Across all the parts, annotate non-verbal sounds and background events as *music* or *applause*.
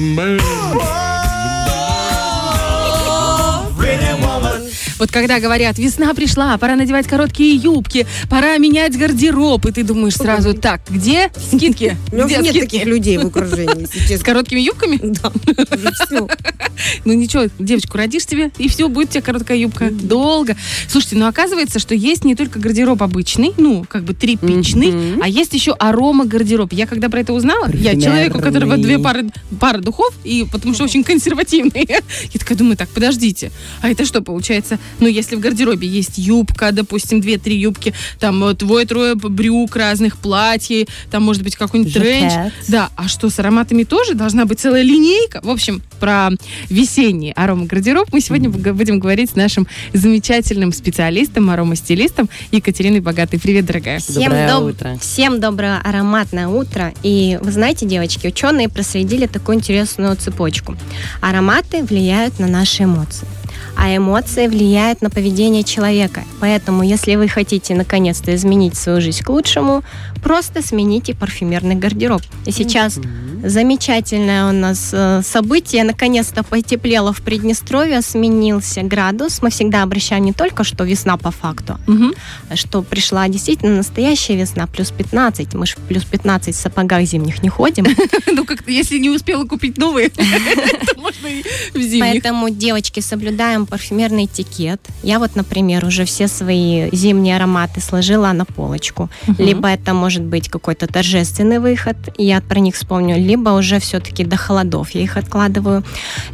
man. Вот когда говорят, весна пришла, пора надевать короткие юбки, пора менять гардероб, и ты думаешь сразу, так, где скидки? Где нет скидки? таких людей в окружении, С короткими юбками? Да, всё. Ну ничего, девочку родишь тебе, и все, будет у тебя короткая юбка. Долго. Слушайте, ну оказывается, что есть не только гардероб обычный, ну, как бы тряпичный, а есть еще арома гардероб. Я когда про это узнала, я человек, у которого две пары, пары духов, и потому что очень консервативный, *laughs* я такая думаю, так, подождите, а это что получается? Ну, если в гардеробе есть юбка, допустим, две-три юбки, там двое-трое брюк разных, платьей, там может быть какой-нибудь тренч. Да, а что, с ароматами тоже должна быть целая линейка? В общем, про весенний аромагардероб мы сегодня бу- будем говорить с нашим замечательным специалистом, аромастилистом Екатериной Богатой. Привет, дорогая. Всем, Доброе доб- утро. Всем доброе ароматное утро. И вы знаете, девочки, ученые проследили такую интересную цепочку. Ароматы влияют на наши эмоции. А эмоции влияют на поведение человека. Поэтому, если вы хотите наконец-то изменить свою жизнь к лучшему, просто смените парфюмерный гардероб. И сейчас замечательное у нас э, событие. Наконец-то потеплело в Приднестровье, сменился градус. Мы всегда обращаем не только, что весна по факту, Мгм. что пришла действительно настоящая весна, плюс 15. Мы же в плюс 15 в сапогах зимних не ходим. *laughs* Ну, как-то, если не успела купить новые, *laughs* то можно и в зимних. Поэтому, девочки, соблюдаем парфюмерный этикет. Я вот, например, уже все свои зимние ароматы сложила на полочку. Либо это может быть какой-то торжественный выход, я про них вспомню, либо уже все-таки до холодов я их откладываю.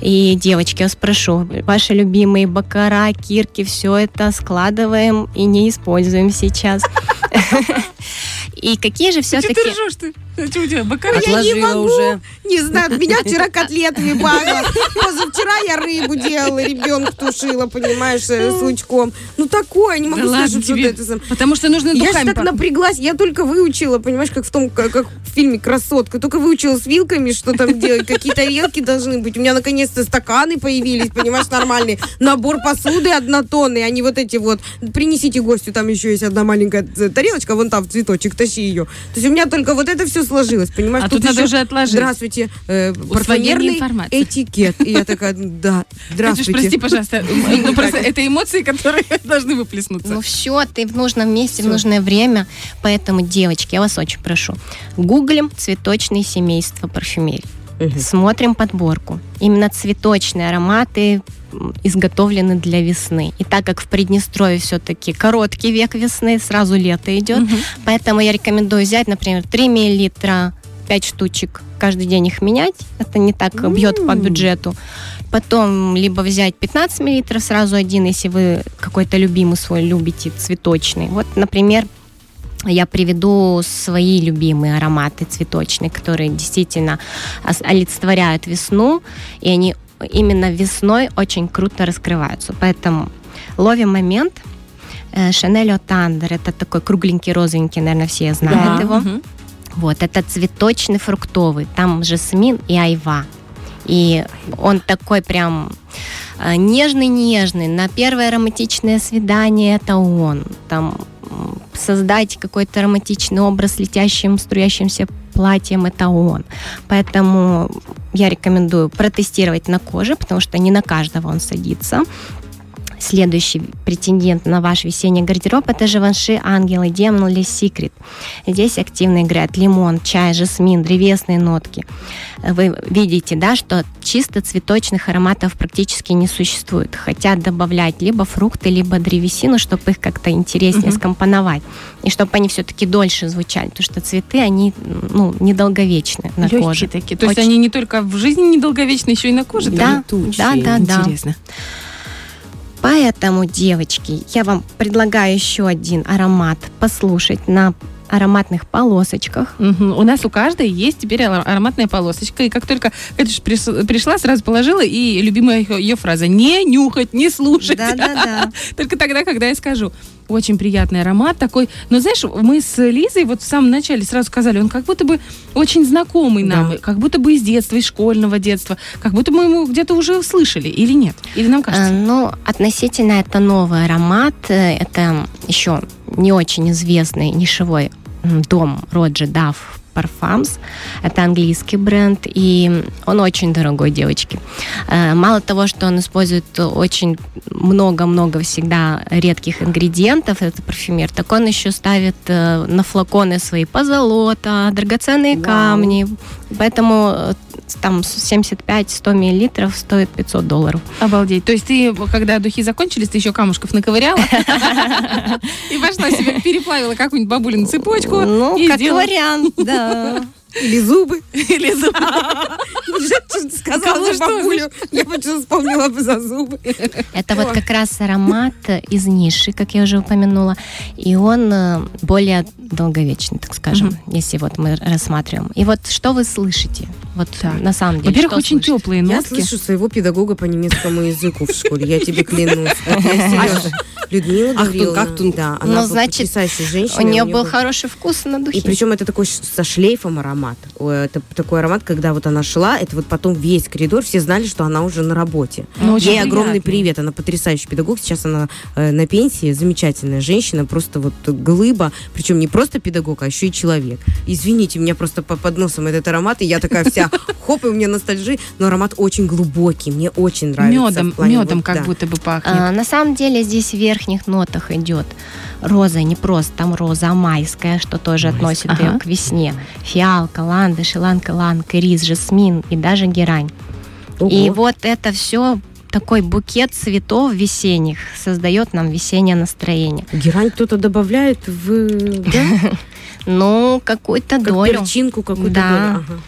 И, девочки, я вас прошу, ваши любимые бакара, кирки, все это складываем и не используем сейчас. *laughs* И какие же Что ты все-таки... ржешь ты? Что у тебя, бокал? Я не могу. уже. Не знаю, меня вчера котлетами пахло. Позавчера я рыбу делала, ребенка тушила, понимаешь, э, с лучком. Ну такое, не могу Да слышать что-то тебе. это сам. Потому что нужно Я же так напряглась, я только выучила, понимаешь, как в том, как, как в фильме «Красотка», только выучила с вилками, что там делать, какие тарелки должны быть. У меня наконец-то стаканы появились, понимаешь, нормальные. Набор посуды однотонный, а не вот эти вот. Принесите гостю, там еще есть одна маленькая э, тарелочка, вон там цветочек, тащи ее. То есть у меня только вот это все сложилось, понимаешь? А тут надо еще, уже отложить. Здравствуйте, э, парфюмерный этикет. И я такая, да, Катюш, здравствуйте. прости, пожалуйста. *laughs* Ну, просто это эмоции, которые *laughs* должны выплеснуться. Ну все, ты в нужном месте, в нужное время. Поэтому, девочки, я вас очень прошу, гуглим цветочные семейства парфюмерии. Смотрим подборку. Именно цветочные ароматы изготовлены для весны. И так как в Приднестровье все-таки короткий век весны, сразу лето идет, Мгм. поэтому я рекомендую взять, например, 3 миллилитра, 5 штучек, каждый день их менять. Это не так бьет по бюджету. Потом либо взять 15 миллилитров сразу один, если вы какой-то любимый свой любите, цветочный. Вот, например, я приведу свои любимые ароматы цветочные, которые действительно олицетворяют весну, и они именно весной очень круто раскрываются. Поэтому ловим момент. Шанель Отандер, это такой кругленький, розовенький, наверное, все знают Да. его. Мгм. Вот, это цветочный, фруктовый. Там жасмин и айва. И он такой прям э, нежный-нежный. На первое романтичное свидание это он. Там создать какой-то романтичный образ летящим, струящимся платьем это он. Поэтому я рекомендую протестировать на коже, потому что не на каждого он садится. Следующий претендент на ваш весенний гардероб это Живанши Ангел и Демон или Секрет. Здесь активно играет лимон, чай, жасмин, древесные нотки. Вы видите, да, что чисто цветочных ароматов практически не существует. Хотят добавлять либо фрукты, либо древесину, чтобы их как-то интереснее Мгм. скомпоновать. И чтобы они все-таки дольше звучали. Потому что цветы, они ну, недолговечны на Легкие коже. такие. То есть Очень. они не только в жизни недолговечны, еще и на коже. Да, да, да, да. Интересно. Поэтому, девочки, я вам предлагаю еще один аромат послушать на ароматных полосочках. Мгм. У нас у каждой есть теперь ароматная полосочка. И как только Катюш прис- пришла, сразу положила, и любимая ее, фраза «не нюхать, не слушать». Да-да-да. *laughs* Только тогда, когда я скажу. Очень приятный аромат такой. Но знаешь, мы с Лизой вот в самом начале сразу сказали, он как будто бы очень знакомый нам, Да. как будто бы из детства, из школьного детства, как будто мы его где-то уже слышали, или нет? Или нам кажется? Ну, относительно это новый аромат. э, Это еще не очень известный нишевой дом Роджи Дав Parfums. Это английский бренд, и он очень дорогой, девочки. Э, мало того, что он использует очень много-много всегда редких ингредиентов, это парфюмер, так он еще ставит э, на флаконы свои позолота, драгоценные Вау. камни. Поэтому э, там 75-100 миллилитров стоит 500 долларов. Обалдеть. То есть ты, когда духи закончились, ты еще камушков наковыряла *laughs* и пошла себе переплавила какую-нибудь бабулину цепочку Ну, как вариант, да. *laughs* Или зубы. *laughs* Или зуб- *laughs* Что ты сказала бабулю? Я почему вспомнила бы за зубы. Это вот как раз аромат из ниши, как я уже упомянула, и он э, более долговечный, так скажем, если вот мы рассматриваем. И вот что вы слышите? Вот на самом деле. Во-первых, очень теплые Я нотки. слышу своего педагога по немецкому языку в школе, я тебе клянусь. Людмила Ахтунг, Гавриловна, ахтунг. да, Ну, она была значит, потрясающая женщина. У нее неё был был- хороший вкус на духи. И причем это такой со шлейфом аромат. Это такой аромат, когда вот она шла, это вот потом весь коридор, все знали, что она уже на работе. Ну, очень Ей огромный приятно. привет, она потрясающий педагог, сейчас она э, на пенсии, замечательная женщина, просто вот глыба, причем не просто педагог, а еще и человек. Извините, у меня просто по- под носом этот аромат, и я такая вся, *laughs* хоп, и у меня ностальжи, но аромат очень глубокий, мне очень нравится. Медом, медом вот, как да. будто бы пахнет. А, на самом деле здесь в верхних нотах идет роза, не просто там роза, майская, что тоже Майская, относит ага. ее к весне. Фиалка, ландыш, иланг-иланг, рис, жасмин и даже герань. Ого. И вот это все такой букет цветов весенних создает нам весеннее настроение. Герань кто-то добавляет в... Да? *laughs* Ну, какую-то Как долю. перчинку какую-то Да. долю. Ага.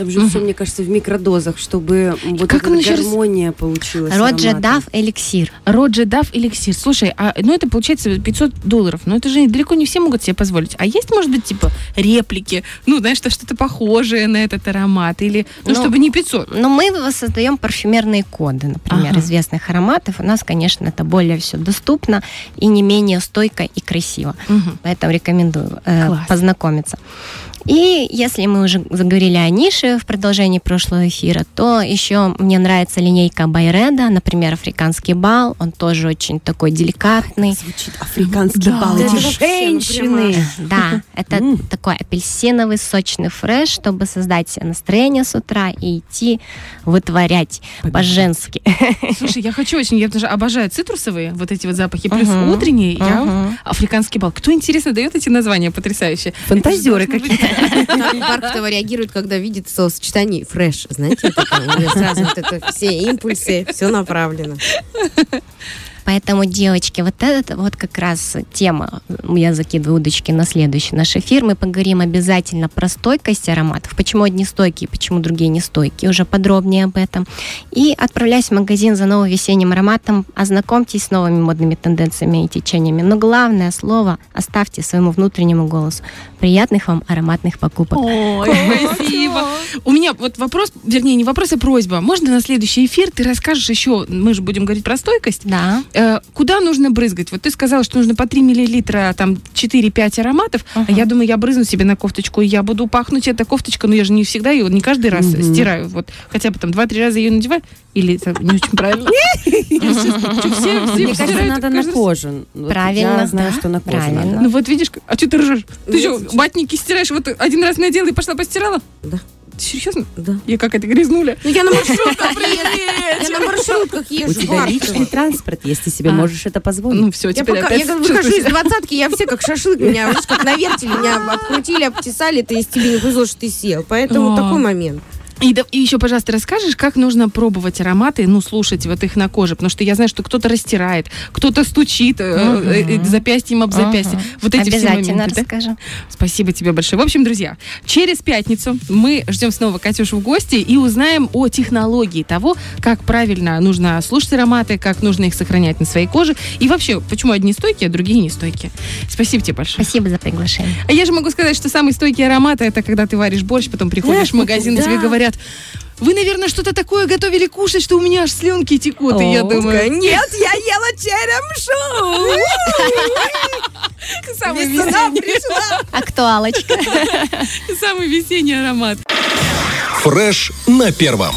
Там же все, мне кажется, в микродозах, чтобы вот Как эта он еще раз- гармония получилась. Роджер. Дав эликсир. Роджи Дав эликсир. Слушай, а, ну это получается 500 долларов. Но это же далеко не все могут себе позволить. А есть, может быть, типа реплики? Ну, знаешь, что- что-то похожее на этот аромат? Или, ну, Ну, чтобы не 500. Но мы создаем парфюмерные коды, например, Ага. известных ароматов. У нас, конечно, это более все доступно и не менее стойко и красиво. Мгм. Поэтому рекомендую э, Класс. познакомиться. И если мы уже заговорили о нише в продолжении прошлого эфира, то еще мне нравится линейка Байреда, например, африканский бал. Он тоже очень такой деликатный. Звучит африканский Да. бал. Да, Эти ну, женщины. Да, это такой апельсиновый сочный фреш, чтобы создать себе настроение с утра и идти вытворять по-женски. *laughs* Слушай, я хочу очень, я даже обожаю цитрусовые вот эти вот запахи, плюс утренние, я африканский бал. Кто, интересно, дает эти названия потрясающие? Фантазеры какие-то. Бархатова реагирует, когда видит словосочетание фреш. Знаете, сразу вот это все импульсы, все направлено. Поэтому, девочки, вот это вот как раз тема. Я закидываю удочки на следующий наш эфир. Мы поговорим обязательно про стойкость ароматов. Почему одни стойкие, почему другие не стойкие. Уже подробнее об этом. И отправляюсь в магазин за новым весенним ароматом. Ознакомьтесь с новыми модными тенденциями и течениями. Но главное слово оставьте своему внутреннему голосу. Приятных вам ароматных покупок. Ой, спасибо. У меня вот вопрос, вернее, не вопрос, а просьба. Можно на следующий эфир ты расскажешь еще, мы же будем говорить про стойкость, Да. Э, куда нужно брызгать? Вот ты сказала, что нужно по 3 миллилитра, там 4-5 ароматов, а Ага. я думаю, я брызну себе на кофточку, и я буду пахнуть эта кофточка, но я же не всегда ее, не каждый раз Мгм. стираю, вот хотя бы там 2-3 раза ее надеваю, или это не очень правильно? *laughs* Мне кажется, надо на кожу. Правильно, Я знаю, что на кожу. Ну вот видишь, а что ты ржешь? Ты что, ватники стираешь, вот один раз надела и пошла постирала? Да. Серьезно? Да. Я как это грязнуля? Ну я на маршрутках *laughs* приеду. Я на маршрутках У езжу. тебя Бархатова. личный транспорт ты себе А. можешь это позволить. Ну все, теперь опять я выхожу из *laughs* двадцатки, я все как шашлык, меня, как навертели, меня обкрутили, обтесали, то есть тебе не повезло, что ты сел. Поэтому такой момент. И, да- и еще, пожалуйста, расскажешь, как нужно пробовать ароматы, ну, слушать вот их на коже, потому что я знаю, что кто-то растирает, кто-то стучит э, э, э, запястьем об запястье. Ага. Вот эти все Обязательно моменты, да? расскажем. Спасибо тебе большое. В общем, друзья, через пятницу мы ждем снова Катюшу в гости и узнаем о технологии того, как правильно нужно слушать ароматы, как нужно их сохранять на своей коже и вообще, почему одни стойкие, а другие не стойкие. Спасибо тебе большое. Спасибо за приглашение. А я же могу сказать, что самые стойкие ароматы это когда ты варишь борщ, потом приходишь в магазин, и тебе Да. Говорят, вы, наверное, что-то такое готовили кушать, что у меня аж слюнки текут. И я О, думаю, Нет, я ела черемшу! *laughs* самый весенний! Актуалочка. *laughs* самый весенний аромат. Фреш на первом.